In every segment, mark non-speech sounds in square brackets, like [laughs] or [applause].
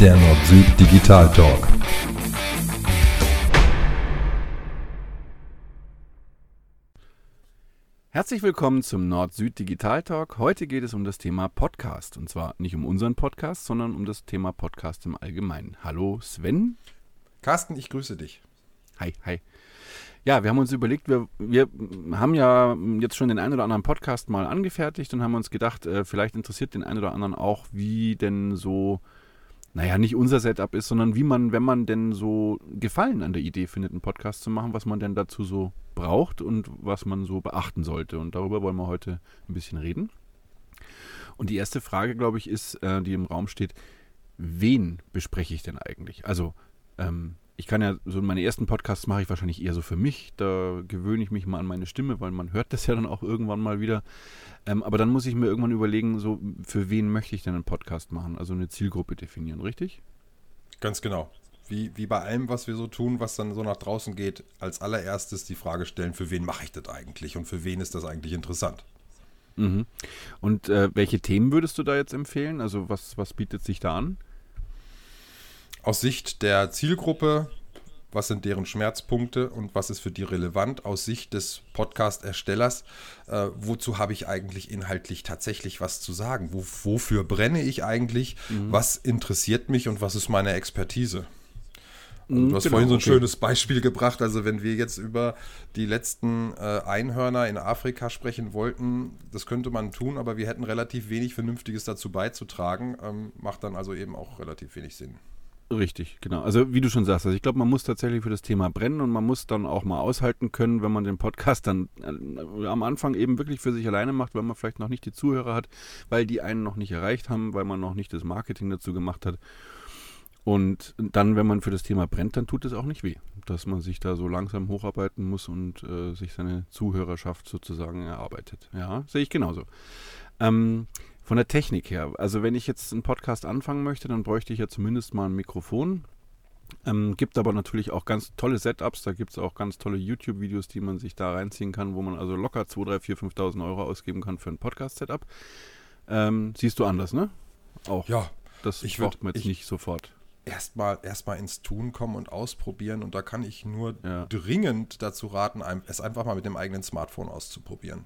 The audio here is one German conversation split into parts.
der Nord-Süd Digital Talk. Herzlich willkommen zum Nord-Süd Digital Talk. Heute geht es um das Thema Podcast. Und zwar nicht um unseren Podcast, sondern um das Thema Podcast im Allgemeinen. Hallo Sven. Carsten, ich grüße dich. Hi, hi. Ja, wir haben uns überlegt, wir, wir haben ja jetzt schon den einen oder anderen Podcast mal angefertigt und haben uns gedacht, äh, vielleicht interessiert den einen oder anderen auch, wie denn so, naja, nicht unser Setup ist, sondern wie man, wenn man denn so Gefallen an der Idee findet, einen Podcast zu machen, was man denn dazu so braucht und was man so beachten sollte. Und darüber wollen wir heute ein bisschen reden. Und die erste Frage, glaube ich, ist, äh, die im Raum steht, wen bespreche ich denn eigentlich? Also, ähm, ich kann ja, so meine ersten Podcasts mache ich wahrscheinlich eher so für mich. Da gewöhne ich mich mal an meine Stimme, weil man hört das ja dann auch irgendwann mal wieder. Ähm, aber dann muss ich mir irgendwann überlegen, so für wen möchte ich denn einen Podcast machen? Also eine Zielgruppe definieren, richtig? Ganz genau. Wie, wie bei allem, was wir so tun, was dann so nach draußen geht, als allererstes die Frage stellen, für wen mache ich das eigentlich und für wen ist das eigentlich interessant? Mhm. Und äh, welche Themen würdest du da jetzt empfehlen? Also was, was bietet sich da an? Aus Sicht der Zielgruppe, was sind deren Schmerzpunkte und was ist für die relevant aus Sicht des Podcast-Erstellers? Äh, wozu habe ich eigentlich inhaltlich tatsächlich was zu sagen? Wo, wofür brenne ich eigentlich? Mhm. Was interessiert mich und was ist meine Expertise? Also du hast genau, vorhin so ein okay. schönes Beispiel gebracht. Also wenn wir jetzt über die letzten äh, Einhörner in Afrika sprechen wollten, das könnte man tun, aber wir hätten relativ wenig Vernünftiges dazu beizutragen. Ähm, macht dann also eben auch relativ wenig Sinn. Richtig, genau. Also wie du schon sagst, also ich glaube, man muss tatsächlich für das Thema brennen und man muss dann auch mal aushalten können, wenn man den Podcast dann äh, am Anfang eben wirklich für sich alleine macht, weil man vielleicht noch nicht die Zuhörer hat, weil die einen noch nicht erreicht haben, weil man noch nicht das Marketing dazu gemacht hat. Und dann, wenn man für das Thema brennt, dann tut es auch nicht weh, dass man sich da so langsam hocharbeiten muss und äh, sich seine Zuhörerschaft sozusagen erarbeitet. Ja, sehe ich genauso. Ähm, von der Technik her, also wenn ich jetzt einen Podcast anfangen möchte, dann bräuchte ich ja zumindest mal ein Mikrofon. Ähm, gibt aber natürlich auch ganz tolle Setups, da gibt es auch ganz tolle YouTube-Videos, die man sich da reinziehen kann, wo man also locker 2, 3, 4, 5.000 Euro ausgeben kann für ein Podcast-Setup. Ähm, siehst du anders, ne? Auch. Ja. Das ich braucht man jetzt nicht sofort erstmal erstmal ins Tun kommen und ausprobieren. Und da kann ich nur ja. dringend dazu raten, es einfach mal mit dem eigenen Smartphone auszuprobieren.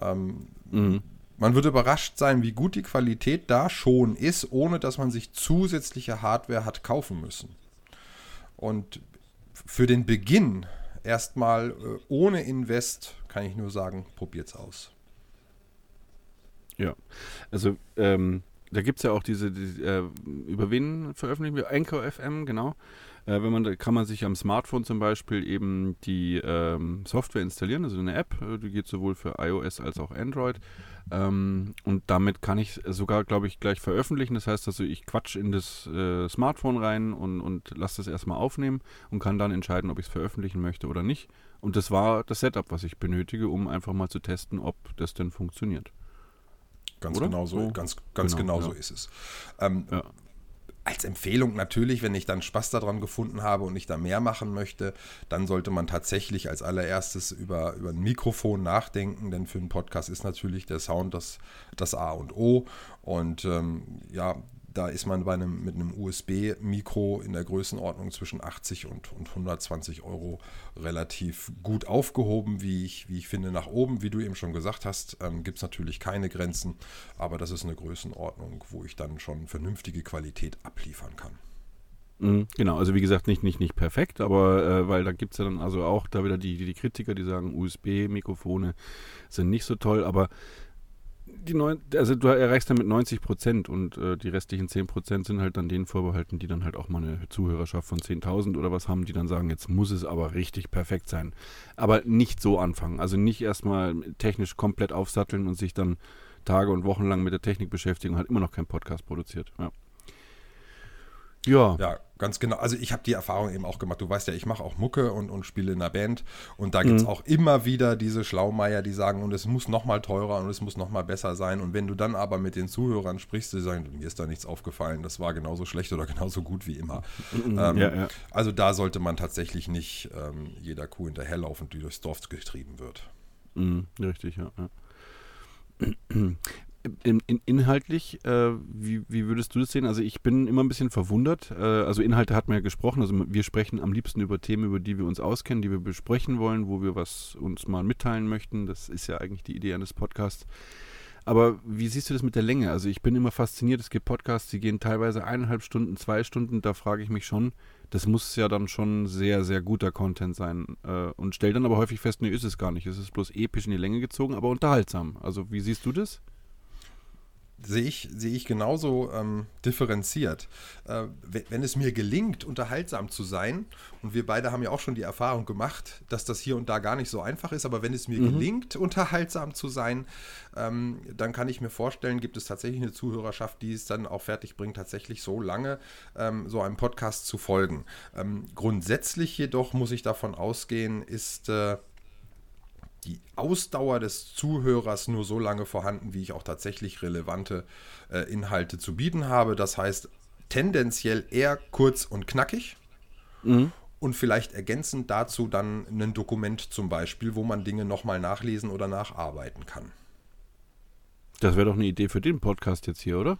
Ähm, mhm. Man wird überrascht sein, wie gut die Qualität da schon ist, ohne dass man sich zusätzliche Hardware hat kaufen müssen. Und für den Beginn erstmal äh, ohne Invest kann ich nur sagen, probiert es aus. Ja, also ähm, da gibt es ja auch diese, diese äh, über wen veröffentlichen wir? Anchor FM, genau. Äh, wenn man, kann man sich am Smartphone zum Beispiel eben die ähm, Software installieren, also eine App, äh, die geht sowohl für iOS als auch Android. Ähm, und damit kann ich sogar, glaube ich, gleich veröffentlichen. Das heißt also, ich quatsch in das äh, Smartphone rein und, und lasse das erstmal aufnehmen und kann dann entscheiden, ob ich es veröffentlichen möchte oder nicht. Und das war das Setup, was ich benötige, um einfach mal zu testen, ob das denn funktioniert. Ganz Oder? genau so, oh. ganz, ganz genau, genau so ist es. Ähm, ja. Als Empfehlung natürlich, wenn ich dann Spaß daran gefunden habe und ich da mehr machen möchte, dann sollte man tatsächlich als allererstes über, über ein Mikrofon nachdenken, denn für einen Podcast ist natürlich der Sound das, das A und O. Und ähm, ja, da ist man bei einem, mit einem USB-Mikro in der Größenordnung zwischen 80 und, und 120 Euro relativ gut aufgehoben, wie ich, wie ich finde, nach oben. Wie du eben schon gesagt hast, ähm, gibt es natürlich keine Grenzen, aber das ist eine Größenordnung, wo ich dann schon vernünftige Qualität abliefern kann. Mhm, genau, also wie gesagt, nicht, nicht, nicht perfekt, aber äh, weil da gibt es ja dann also auch da wieder die, die Kritiker, die sagen, USB-Mikrofone sind nicht so toll, aber die neun, also du erreichst damit 90 Prozent und äh, die restlichen 10 Prozent sind halt dann denen vorbehalten, die dann halt auch mal eine Zuhörerschaft von 10.000 oder was haben, die dann sagen, jetzt muss es aber richtig perfekt sein. Aber nicht so anfangen. Also nicht erstmal technisch komplett aufsatteln und sich dann Tage und Wochen lang mit der Technik beschäftigen und halt immer noch keinen Podcast produziert. Ja. Ja. Ja, ganz genau. Also ich habe die Erfahrung eben auch gemacht. Du weißt ja, ich mache auch Mucke und, und spiele in einer Band. Und da gibt es mhm. auch immer wieder diese Schlaumeier, die sagen, und es muss noch mal teurer und es muss noch mal besser sein. Und wenn du dann aber mit den Zuhörern sprichst, die sagen, mir ist da nichts aufgefallen, das war genauso schlecht oder [laughs] genauso gut wie immer. Mhm. Ähm, ja, ja. Also da sollte man tatsächlich nicht ähm, jeder Kuh hinterherlaufen, die durchs Dorf getrieben wird. Mhm, richtig, ja. ja. [clears throat] in, in, inhaltlich, äh, wie, wie würdest du das sehen? Also ich bin immer ein bisschen verwundert. Äh, also Inhalte hat man ja gesprochen. Also wir sprechen am liebsten über Themen, über die wir uns auskennen, die wir besprechen wollen, wo wir was uns mal mitteilen möchten. Das ist ja eigentlich die Idee eines Podcasts. Aber wie siehst du das mit der Länge? Also ich bin immer fasziniert. Es gibt Podcasts, die gehen teilweise eineinhalb Stunden, zwei Stunden. Da frage ich mich schon, das muss ja dann schon sehr, sehr guter Content sein. Äh, und stell dann aber häufig fest, nee, ist es gar nicht. Es ist bloß episch in die Länge gezogen, aber unterhaltsam. Also wie siehst du das? Sehe ich, sehe ich genauso ähm, differenziert. Äh, wenn es mir gelingt, unterhaltsam zu sein, und wir beide haben ja auch schon die Erfahrung gemacht, dass das hier und da gar nicht so einfach ist, aber wenn es mir mhm. gelingt, unterhaltsam zu sein, ähm, dann kann ich mir vorstellen, gibt es tatsächlich eine Zuhörerschaft, die es dann auch fertig bringt, tatsächlich so lange ähm, so einem Podcast zu folgen. Ähm, grundsätzlich jedoch muss ich davon ausgehen, ist äh, die Ausdauer des Zuhörers nur so lange vorhanden, wie ich auch tatsächlich relevante äh, Inhalte zu bieten habe. Das heißt, tendenziell eher kurz und knackig. Mhm. Und vielleicht ergänzend dazu dann ein Dokument zum Beispiel, wo man Dinge nochmal nachlesen oder nacharbeiten kann. Das wäre doch eine Idee für den Podcast jetzt hier, oder?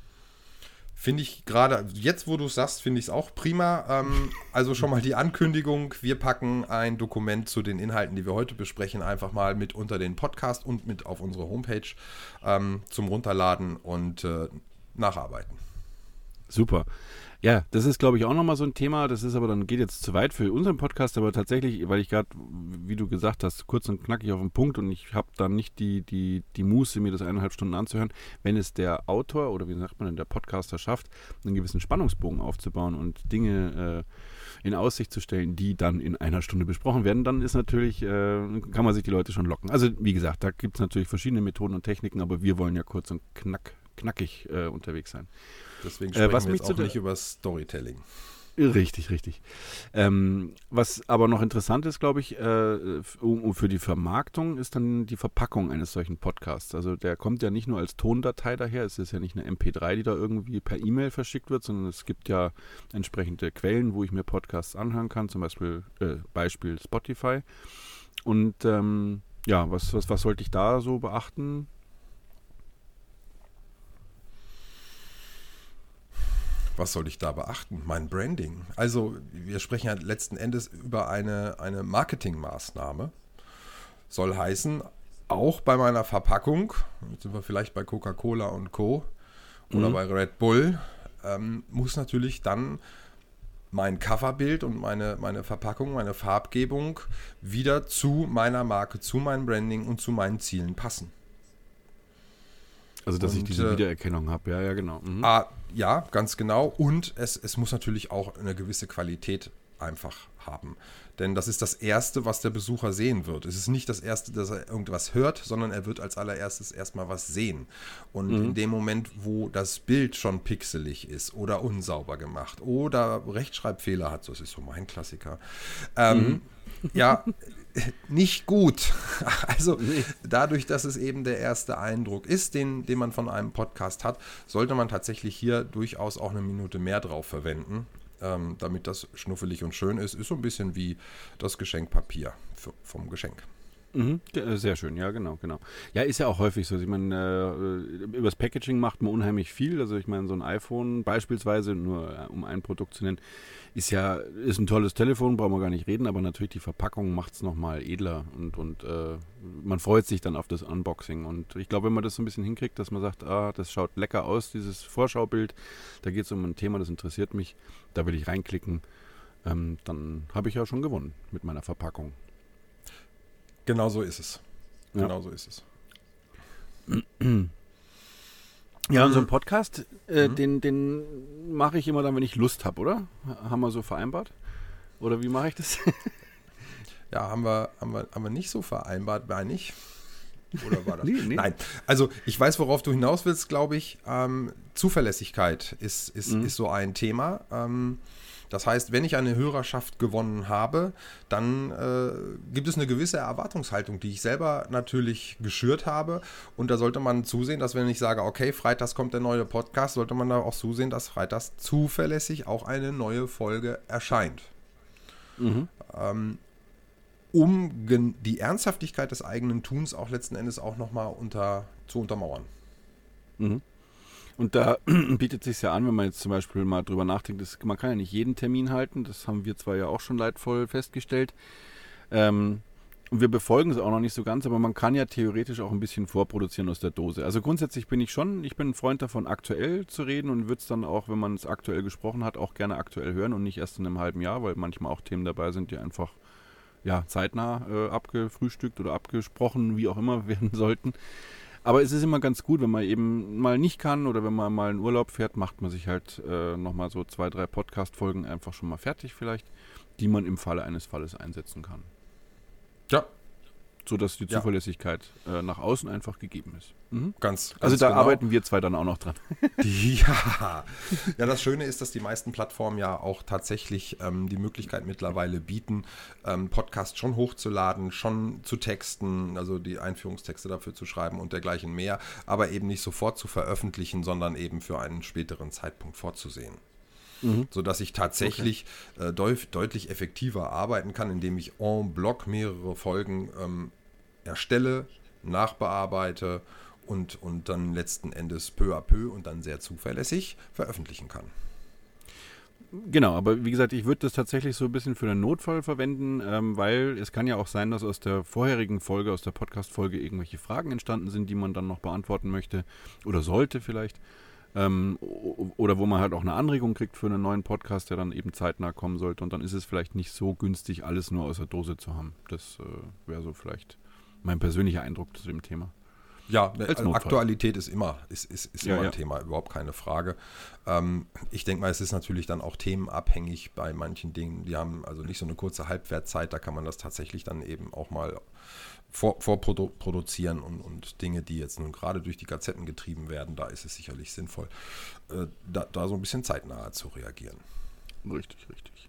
Finde ich gerade, jetzt wo du es sagst, finde ich es auch prima. Ähm, [laughs] also schon mal die Ankündigung, wir packen ein Dokument zu den Inhalten, die wir heute besprechen, einfach mal mit unter den Podcast und mit auf unsere Homepage ähm, zum Runterladen und äh, nacharbeiten. Super. Ja, das ist, glaube ich, auch nochmal so ein Thema. Das ist aber dann, geht jetzt zu weit für unseren Podcast, aber tatsächlich, weil ich gerade, wie du gesagt hast, kurz und knackig auf den Punkt und ich habe dann nicht die, die, die Muße, mir das eineinhalb Stunden anzuhören. Wenn es der Autor oder wie sagt man denn, der Podcaster schafft, einen gewissen Spannungsbogen aufzubauen und Dinge äh, in Aussicht zu stellen, die dann in einer Stunde besprochen werden, dann ist natürlich, äh, kann man sich die Leute schon locken. Also, wie gesagt, da gibt es natürlich verschiedene Methoden und Techniken, aber wir wollen ja kurz und knack, knackig äh, unterwegs sein. Deswegen sprechen äh, was wir jetzt auch nicht über Storytelling. Richtig, richtig. Ähm, was aber noch interessant ist, glaube ich, äh, für die Vermarktung ist dann die Verpackung eines solchen Podcasts. Also der kommt ja nicht nur als Tondatei daher, es ist ja nicht eine MP3, die da irgendwie per E-Mail verschickt wird, sondern es gibt ja entsprechende Quellen, wo ich mir Podcasts anhören kann, zum Beispiel äh, Beispiel Spotify. Und ähm, ja, was, was, was sollte ich da so beachten? Was soll ich da beachten? Mein Branding. Also wir sprechen ja letzten Endes über eine, eine Marketingmaßnahme. Soll heißen, auch bei meiner Verpackung, jetzt sind wir vielleicht bei Coca-Cola und Co. oder mhm. bei Red Bull, ähm, muss natürlich dann mein Coverbild und meine, meine Verpackung, meine Farbgebung wieder zu meiner Marke, zu meinem Branding und zu meinen Zielen passen. Also, dass und, ich diese äh, Wiedererkennung habe, ja, ja, genau. Mhm. Ah, ja, ganz genau. Und es, es muss natürlich auch eine gewisse Qualität einfach haben. Denn das ist das Erste, was der Besucher sehen wird. Es ist nicht das Erste, dass er irgendwas hört, sondern er wird als allererstes erstmal was sehen. Und mhm. in dem Moment, wo das Bild schon pixelig ist oder unsauber gemacht oder Rechtschreibfehler hat, das ist so mein Klassiker, ähm, mhm. ja, [laughs] nicht gut. [laughs] Also dadurch, dass es eben der erste Eindruck ist, den, den man von einem Podcast hat, sollte man tatsächlich hier durchaus auch eine Minute mehr drauf verwenden, ähm, damit das schnuffelig und schön ist. Ist so ein bisschen wie das Geschenkpapier vom Geschenk. Mhm, äh, sehr schön, ja, genau, genau. Ja, ist ja auch häufig so. Ich meine, äh, übers Packaging macht man unheimlich viel. Also ich meine, so ein iPhone beispielsweise, nur äh, um ein Produkt zu nennen, ist ja, ist ein tolles Telefon, brauchen wir gar nicht reden, aber natürlich die Verpackung macht es nochmal edler und, und äh, man freut sich dann auf das Unboxing. Und ich glaube, wenn man das so ein bisschen hinkriegt, dass man sagt, ah, das schaut lecker aus, dieses Vorschaubild, da geht es um ein Thema, das interessiert mich, da will ich reinklicken, ähm, dann habe ich ja schon gewonnen mit meiner Verpackung. Genau so ist es. Ja. Genau so ist es. Ja, und so ein Podcast, äh, mhm. den, den mache ich immer dann, wenn ich Lust habe, oder? Haben wir so vereinbart? Oder wie mache ich das? [laughs] ja, haben wir, haben, wir, haben wir nicht so vereinbart, meine ich. Oder war das? [laughs] nee, nee. Nein, also ich weiß, worauf du hinaus willst, glaube ich. Ähm, Zuverlässigkeit ist, ist, mhm. ist so ein Thema. Ähm, das heißt, wenn ich eine Hörerschaft gewonnen habe, dann äh, gibt es eine gewisse Erwartungshaltung, die ich selber natürlich geschürt habe. Und da sollte man zusehen, dass wenn ich sage, okay, freitags kommt der neue Podcast, sollte man da auch zusehen, dass freitags zuverlässig auch eine neue Folge erscheint. Mhm. Ähm, um die Ernsthaftigkeit des eigenen Tuns auch letzten Endes auch nochmal unter, zu untermauern. Mhm. Und da [clears throat] bietet sich ja an, wenn man jetzt zum Beispiel mal drüber nachdenkt, dass, man kann ja nicht jeden Termin halten, das haben wir zwar ja auch schon leidvoll festgestellt. Ähm, und wir befolgen es auch noch nicht so ganz, aber man kann ja theoretisch auch ein bisschen vorproduzieren aus der Dose. Also grundsätzlich bin ich schon, ich bin ein Freund davon, aktuell zu reden und würde es dann auch, wenn man es aktuell gesprochen hat, auch gerne aktuell hören und nicht erst in einem halben Jahr, weil manchmal auch Themen dabei sind, die einfach ja, zeitnah äh, abgefrühstückt oder abgesprochen, wie auch immer, [laughs] werden sollten. Aber es ist immer ganz gut, wenn man eben mal nicht kann oder wenn man mal in Urlaub fährt, macht man sich halt äh, nochmal so zwei, drei Podcast-Folgen einfach schon mal fertig vielleicht, die man im Falle eines Falles einsetzen kann. Ja. So dass die Zuverlässigkeit ja. äh, nach außen einfach gegeben ist. Mhm. Ganz, ganz, Also da genau. arbeiten wir zwei dann auch noch dran. [laughs] ja. ja, das Schöne ist, dass die meisten Plattformen ja auch tatsächlich ähm, die Möglichkeit mittlerweile bieten, ähm, Podcasts schon hochzuladen, schon zu texten, also die Einführungstexte dafür zu schreiben und dergleichen mehr, aber eben nicht sofort zu veröffentlichen, sondern eben für einen späteren Zeitpunkt vorzusehen mhm. sodass ich tatsächlich okay. äh, deut deutlich effektiver arbeiten kann, indem ich en bloc mehrere Folgen ähm, erstelle, nachbearbeite und, und dann letzten Endes peu à peu und dann sehr zuverlässig veröffentlichen kann. Genau, aber wie gesagt, ich würde das tatsächlich so ein bisschen für den Notfall verwenden, ähm, weil es kann ja auch sein, dass aus der vorherigen Folge, aus der Podcast-Folge irgendwelche Fragen entstanden sind, die man dann noch beantworten möchte oder sollte vielleicht. Ähm, oder wo man halt auch eine Anregung kriegt für einen neuen Podcast, der dann eben zeitnah kommen sollte. Und dann ist es vielleicht nicht so günstig, alles nur aus der Dose zu haben. Das äh, wäre so vielleicht mein persönlicher Eindruck zu dem Thema. Ja, also Aktualität ist immer, ist, ist, ist ja, immer ein Thema, überhaupt keine Frage. Ähm, ich denke mal, es ist natürlich dann auch themenabhängig bei manchen Dingen. Die haben also nicht so eine kurze Halbwertzeit, da kann man das tatsächlich dann eben auch mal vor, vorproduzieren und, und Dinge, die jetzt nun gerade durch die Gazetten getrieben werden, da ist es sicherlich sinnvoll, äh, da, da so ein bisschen zeitnah zu reagieren. Richtig, richtig.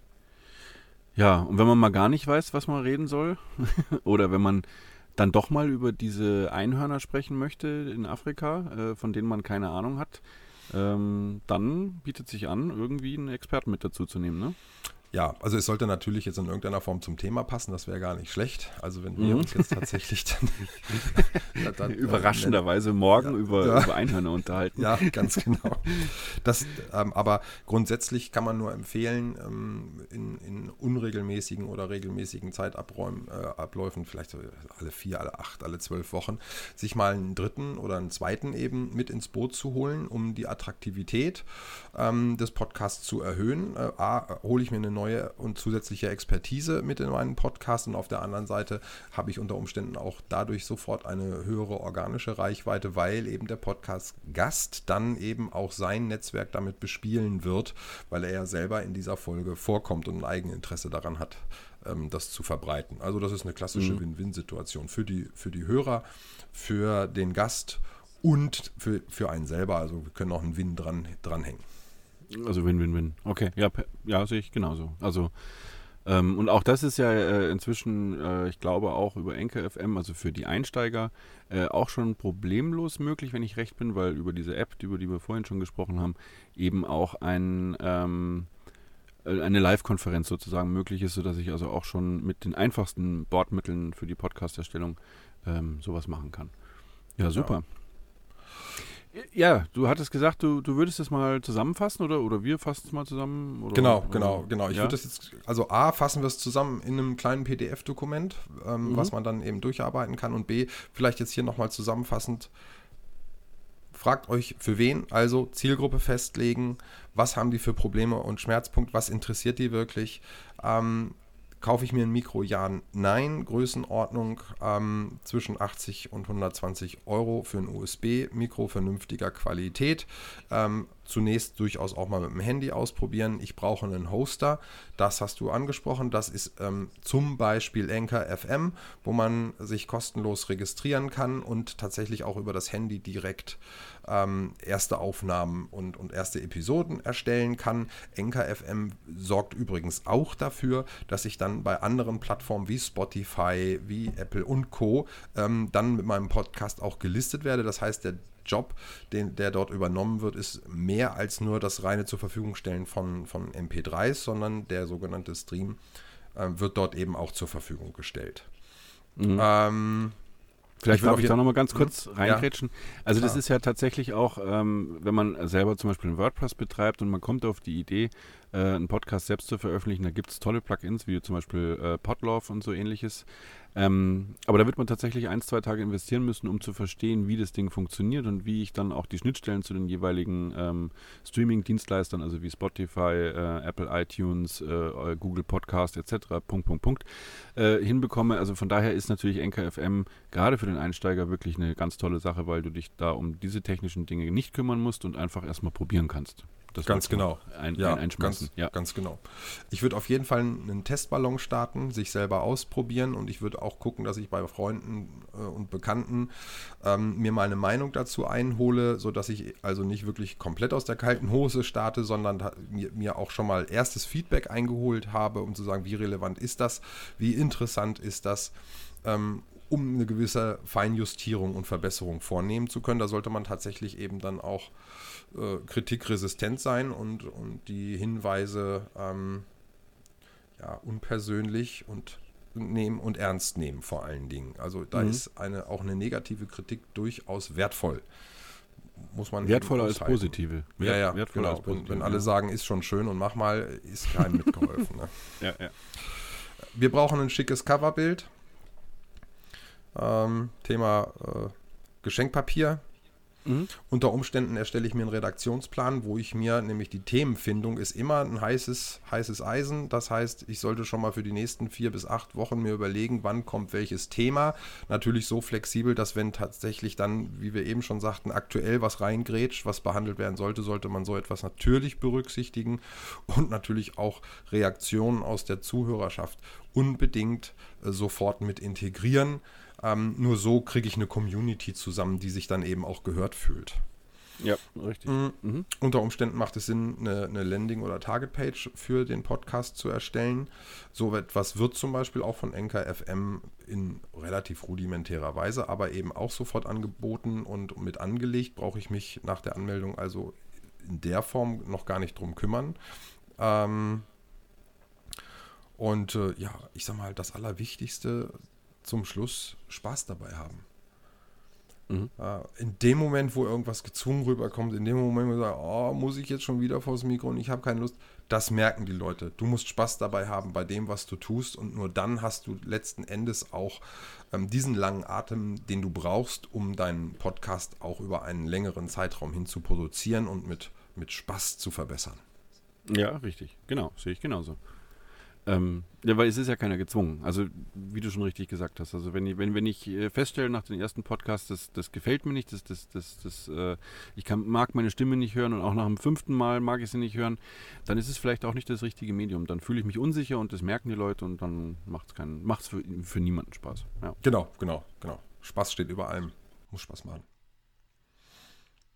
Ja, und wenn man mal gar nicht weiß, was man reden soll, [laughs] oder wenn man dann doch mal über diese Einhörner sprechen möchte in Afrika, äh, von denen man keine Ahnung hat, ähm, dann bietet sich an, irgendwie einen Experten mit dazu zu nehmen, ne? Ja, also es sollte natürlich jetzt in irgendeiner Form zum Thema passen, das wäre gar nicht schlecht. Also wenn wir mhm. uns jetzt tatsächlich [laughs] dann, dann, dann [laughs] überraschenderweise äh, morgen ja, über, ja. über Einhörner unterhalten. Ja, ganz [laughs] genau. Das, ähm, aber grundsätzlich kann man nur empfehlen, ähm, in, in, unregelmäßigen oder regelmäßigen Zeitabläufen, äh, vielleicht so alle vier, alle acht, alle zwölf Wochen, sich mal einen dritten oder einen zweiten eben mit ins Boot zu holen, um die Attraktivität ähm, des Podcasts zu erhöhen. Äh, A, hole ich mir eine neue neue und zusätzliche Expertise mit in meinen Podcast und auf der anderen Seite habe ich unter Umständen auch dadurch sofort eine höhere organische Reichweite, weil eben der Podcast-Gast dann eben auch sein Netzwerk damit bespielen wird, weil er ja selber in dieser Folge vorkommt und ein Eigeninteresse daran hat, ähm, das zu verbreiten. Also das ist eine klassische mhm. Win-Win-Situation für die, für die Hörer, für den Gast und für, für einen selber. Also wir können auch einen Win dran, dranhängen. Also Win-Win-Win. Okay, ja, ja, sehe ich genauso. Also ähm, und auch das ist ja äh, inzwischen, äh, ich glaube auch über Enke FM, also für die Einsteiger, äh, auch schon problemlos möglich, wenn ich recht bin, weil über diese App, über die wir vorhin schon gesprochen haben, eben auch ein ähm, äh, eine Live-Konferenz sozusagen möglich ist, sodass ich also auch schon mit den einfachsten Bordmitteln für die Podcast-Erstellung ähm, sowas machen kann. Ja, super. Ja. Ja, du hattest gesagt, du, du würdest es mal zusammenfassen oder, oder wir fassen es mal zusammen? Oder, genau, genau, genau. Ich ja? würde das jetzt, also A, fassen wir es zusammen in einem kleinen PDF-Dokument, ähm, mhm. was man dann eben durcharbeiten kann und B, vielleicht jetzt hier nochmal zusammenfassend, fragt euch für wen, also Zielgruppe festlegen, was haben die für Probleme und Schmerzpunkt, was interessiert die wirklich, ähm, Kaufe ich mir ein Mikro? Ja, nein. Größenordnung ähm, zwischen 80 und 120 Euro für ein USB-Mikro vernünftiger Qualität. Ähm, zunächst durchaus auch mal mit dem Handy ausprobieren. Ich brauche einen Hoster. Das hast du angesprochen. Das ist ähm, zum Beispiel Anchor FM, wo man sich kostenlos registrieren kann und tatsächlich auch über das Handy direkt ähm, erste Aufnahmen und, und erste Episoden erstellen kann. Anchor FM sorgt übrigens auch dafür, dass ich dann bei anderen Plattformen wie Spotify, wie Apple und Co. Ähm, dann mit meinem Podcast auch gelistet werde. Das heißt, der Job, den, der dort übernommen wird, ist mehr als nur das reine zur Verfügung stellen von, von MP3s, sondern der sogenannte Stream äh, wird dort eben auch zur Verfügung gestellt. Mhm. Ähm, Vielleicht darf ich da nochmal ganz kurz hm? reingrätschen. Ja, also klar. das ist ja tatsächlich auch, ähm, wenn man selber zum Beispiel ein WordPress betreibt und man kommt auf die Idee, äh, einen Podcast selbst zu veröffentlichen, da gibt es tolle Plugins, wie zum Beispiel äh, Podlove und so ähnliches. Ähm, aber da wird man tatsächlich ein, zwei Tage investieren müssen, um zu verstehen, wie das Ding funktioniert und wie ich dann auch die Schnittstellen zu den jeweiligen ähm, Streaming-Dienstleistern, also wie Spotify, äh, Apple iTunes, äh, Google Podcast etc., Punkt, Punkt, Punkt, äh, hinbekomme. Also von daher ist natürlich NKFM gerade für den Einsteiger wirklich eine ganz tolle Sache, weil du dich da um diese technischen Dinge nicht kümmern musst und einfach erstmal probieren kannst. Das ganz genau. Ein, ja, ein ganz, ja, ganz genau. Ich würde auf jeden Fall einen Testballon starten, sich selber ausprobieren und ich würde auch gucken, dass ich bei Freunden äh, und Bekannten ähm, mir mal eine Meinung dazu einhole, sodass ich also nicht wirklich komplett aus der kalten Hose starte, sondern mir, mir auch schon mal erstes Feedback eingeholt habe, um zu sagen, wie relevant ist das, wie interessant ist das. Ähm, um eine gewisse Feinjustierung und Verbesserung vornehmen zu können. Da sollte man tatsächlich eben dann auch äh, kritikresistent sein und, und die Hinweise ähm, ja, unpersönlich und nehmen und ernst nehmen vor allen Dingen. Also da mhm. ist eine, auch eine negative Kritik durchaus wertvoll. Muss man Wertvoller als positive. Wert, ja, ja, wertvoller genau. Positive, wenn, wenn, alle sagen, ist schon schön und mach mal, ist keinem mitgeholfen. Ne? [laughs] ja, ja. Wir brauchen ein schickes Coverbild. Ähm, Thema äh, Geschenkpapier Mhm. Unter Umständen erstelle ich mir einen Redaktionsplan, wo ich mir, nämlich die Themenfindung ist immer ein heißes, heißes Eisen. Das heißt, ich sollte schon mal für die nächsten vier bis acht Wochen mir überlegen, wann kommt welches Thema. Natürlich so flexibel, dass wenn tatsächlich dann, wie wir eben schon sagten, aktuell was reingrätscht, was behandelt werden sollte, sollte man so etwas natürlich berücksichtigen und natürlich auch Reaktionen aus der Zuhörerschaft unbedingt äh, sofort mit integrieren. Ähm, nur so kriege ich eine Community zusammen, die sich dann eben auch gehört fühlt. Ja, richtig. Mhm. Mhm. Unter Umständen macht es Sinn, eine, eine Landing- oder Target-Page für den Podcast zu erstellen. So etwas wird zum Beispiel auch von Enker FM in relativ rudimentärer Weise, aber eben auch sofort angeboten und mit angelegt. Brauche ich mich nach der Anmeldung also in der Form noch gar nicht drum kümmern. Ähm, und äh, ja, ich sag mal, das Allerwichtigste zum Schluss Spaß dabei haben. Mhm. in dem Moment, wo irgendwas gezwungen rüberkommt, in dem Moment, wo man sagt, oh, muss ich jetzt schon wieder vors Mikro und ich habe keine Lust, das merken die Leute. Du musst Spaß dabei haben bei dem, was du tust und nur dann hast du letzten Endes auch ähm, diesen langen Atem, den du brauchst, um deinen Podcast auch über einen längeren Zeitraum hin zu produzieren und mit, mit Spaß zu verbessern. Ja, richtig. Genau, sehe ich genauso. Ähm, ja, weil es ist ja keiner gezwungen. Also, wie du schon richtig gesagt hast. Also, wenn ich, wenn, wenn ich äh, feststelle nach den ersten Podcasts, das, das gefällt mir nicht, das, das, das, das, äh, ich kann, mag meine Stimme nicht hören und auch nach dem fünften Mal mag ich sie nicht hören, dann ist es vielleicht auch nicht das richtige Medium. Dann fühle ich mich unsicher und das merken die Leute und dann macht es keinen, macht's für, für niemanden Spaß. Ja. Genau, genau, genau. Spaß steht über allem. Muss Spaß machen.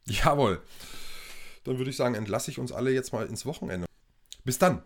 Jawohl. Dann würde ich sagen, entlasse ich uns alle jetzt mal ins Wochenende. Bis dann.